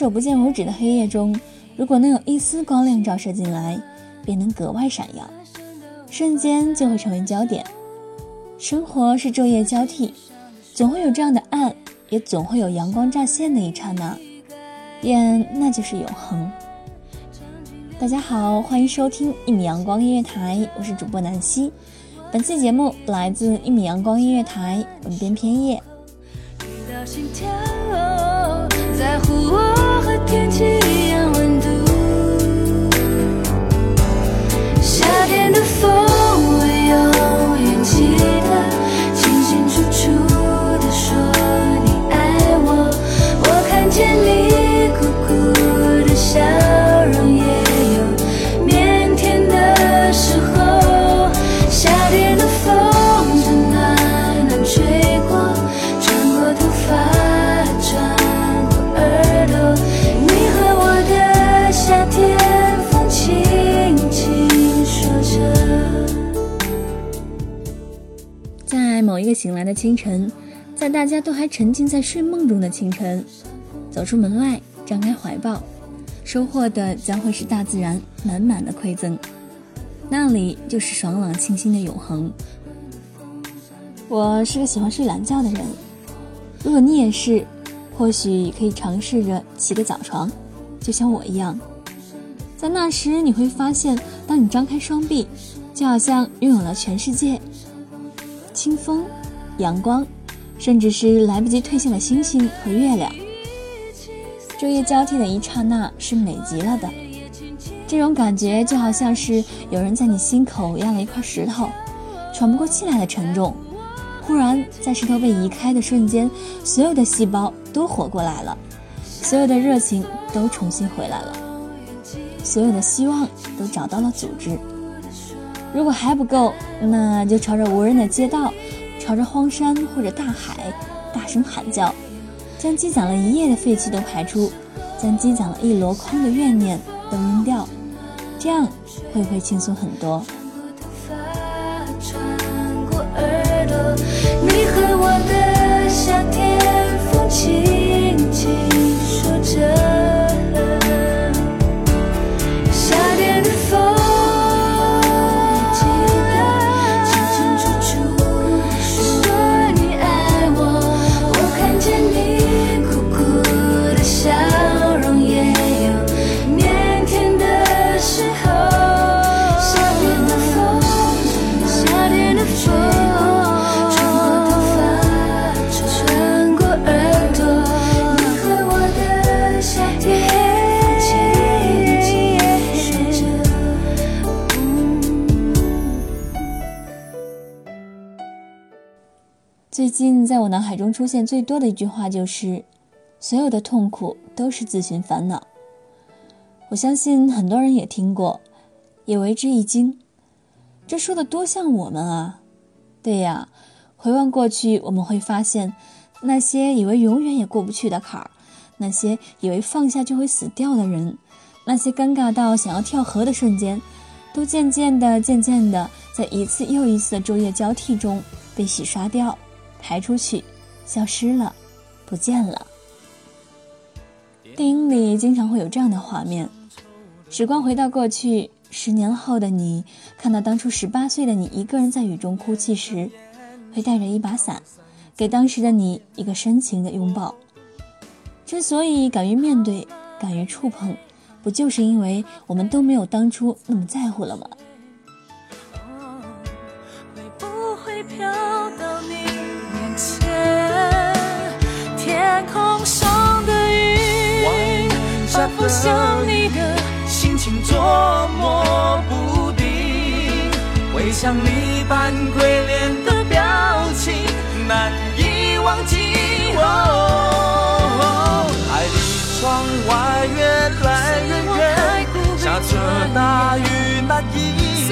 手不见五指的黑夜中，如果能有一丝光亮照射进来，便能格外闪耀，瞬间就会成为焦点。生活是昼夜交替，总会有这样的暗，也总会有阳光乍现的一刹那，愿那就是永恒。大家好，欢迎收听一米阳光音乐台，我是主播南希。本期节目来自一米阳光音乐台，文编偏叶。遇到心跳，在乎我天气在某一个醒来的清晨，在大家都还沉浸在睡梦中的清晨，走出门外，张开怀抱，收获的将会是大自然满满的馈赠，那里就是爽朗清新的永恒。我是个喜欢睡懒觉的人，如果你也是，或许可以尝试着起个早床，就像我一样。在那时，你会发现，当你张开双臂，就好像拥有了全世界。清风、阳光，甚至是来不及退下的星星和月亮。昼夜交替的一刹那是美极了的，这种感觉就好像是有人在你心口压了一块石头，喘不过气来的沉重。忽然，在石头被移开的瞬间，所有的细胞都活过来了，所有的热情都重新回来了，所有的希望都找到了组织。如果还不够，那就朝着无人的街道，朝着荒山或者大海，大声喊叫，将积攒了一夜的废气都排出，将积攒了一箩筐的怨念都扔掉，这样会不会轻松很多？近在我脑海中出现最多的一句话就是：“所有的痛苦都是自寻烦恼。”我相信很多人也听过，也为之一惊。这说的多像我们啊！对呀，回望过去，我们会发现，那些以为永远也过不去的坎儿，那些以为放下就会死掉的人，那些尴尬到想要跳河的瞬间，都渐渐的、渐渐的，在一次又一次的昼夜交替中被洗刷掉。排出去，消失了，不见了。电影里经常会有这样的画面：时光回到过去，十年后的你看到当初十八岁的你一个人在雨中哭泣时，会带着一把伞，给当时的你一个深情的拥抱。之所以敢于面对，敢于触碰，不就是因为我们都没有当初那么在乎了吗？摸不定，回想你扮鬼脸的表情难以忘记。哦，爱离窗外越来越远，下着大雨那一夜，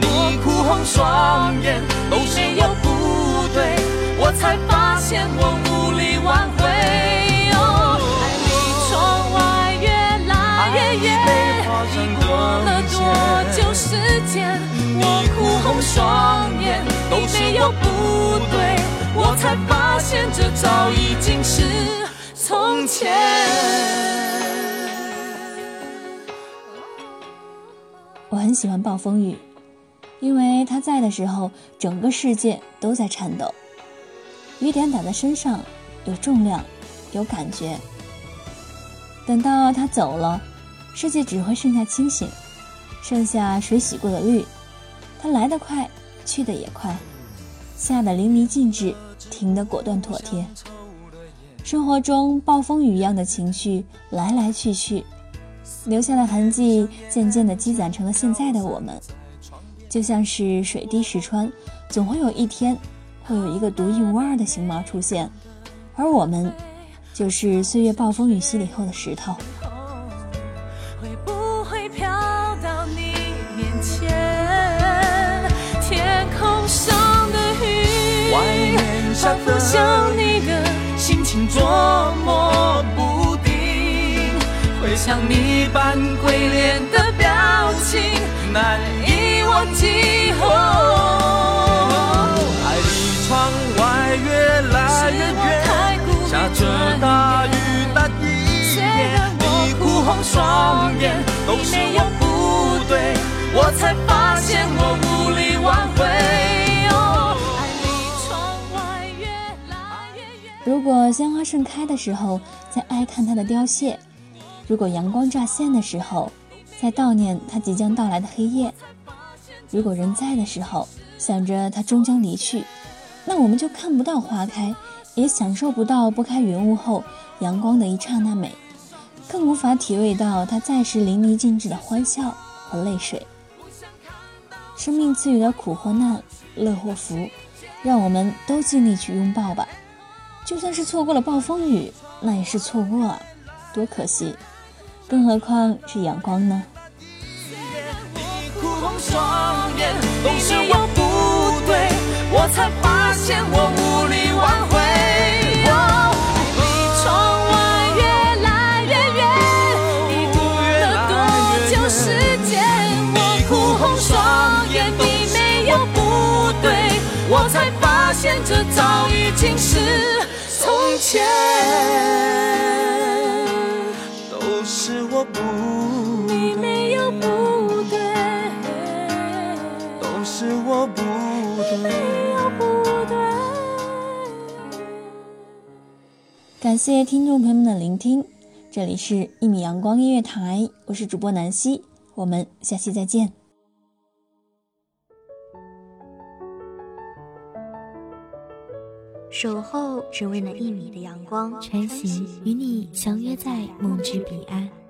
你哭红双眼，都是我不对，我才发现我红双眼，都没有不对，我才发现这早已经是从前。我很喜欢暴风雨，因为它在的时候，整个世界都在颤抖。雨点打在身上，有重量，有感觉。等到他走了，世界只会剩下清醒，剩下水洗过的绿。它来得快，去得也快，下得淋漓尽致，停得果断妥帖。生活中暴风雨一样的情绪来来去去。留下的痕迹渐渐地积攒成了现在的我们，就像是水滴石穿，总会有一天，会有一个独一无二的形貌出现，而我们，就是岁月暴风雨洗礼后的石头。像你般鬼脸的表情难以忘记。哦，爱离窗外越来越远，下着大雨那一夜，你哭红双眼，都是我不对，我才发现我无力挽回。哦，爱离窗外越来越远。如果鲜花盛开的时候，再哀叹它的凋谢；如果阳光乍现的时候，在悼念它即将到来的黑夜；如果人在的时候，想着它终将离去，那我们就看不到花开，也享受不到拨开云雾后阳光的一刹那美，更无法体味到它在时淋漓尽致的欢笑和泪水。生命赐予的苦或难，乐或福，让我们都尽力去拥抱吧。就算是错过了暴风雨，那也是错过啊，多可惜！更何况是阳光呢？哭红双眼，都是我不对，我才发现我无力挽回。哦离窗外越来越远，已过了多久时间？我哭红双眼，你没有不对，我才发现这早已经是从前。都是我不你没有不对，都是我不对。没有不对。感谢听众朋友们的聆听，这里是一米阳光音乐台，我是主播南希，我们下期再见。守候只为那一米的阳光，穿行与你相约在梦之彼岸。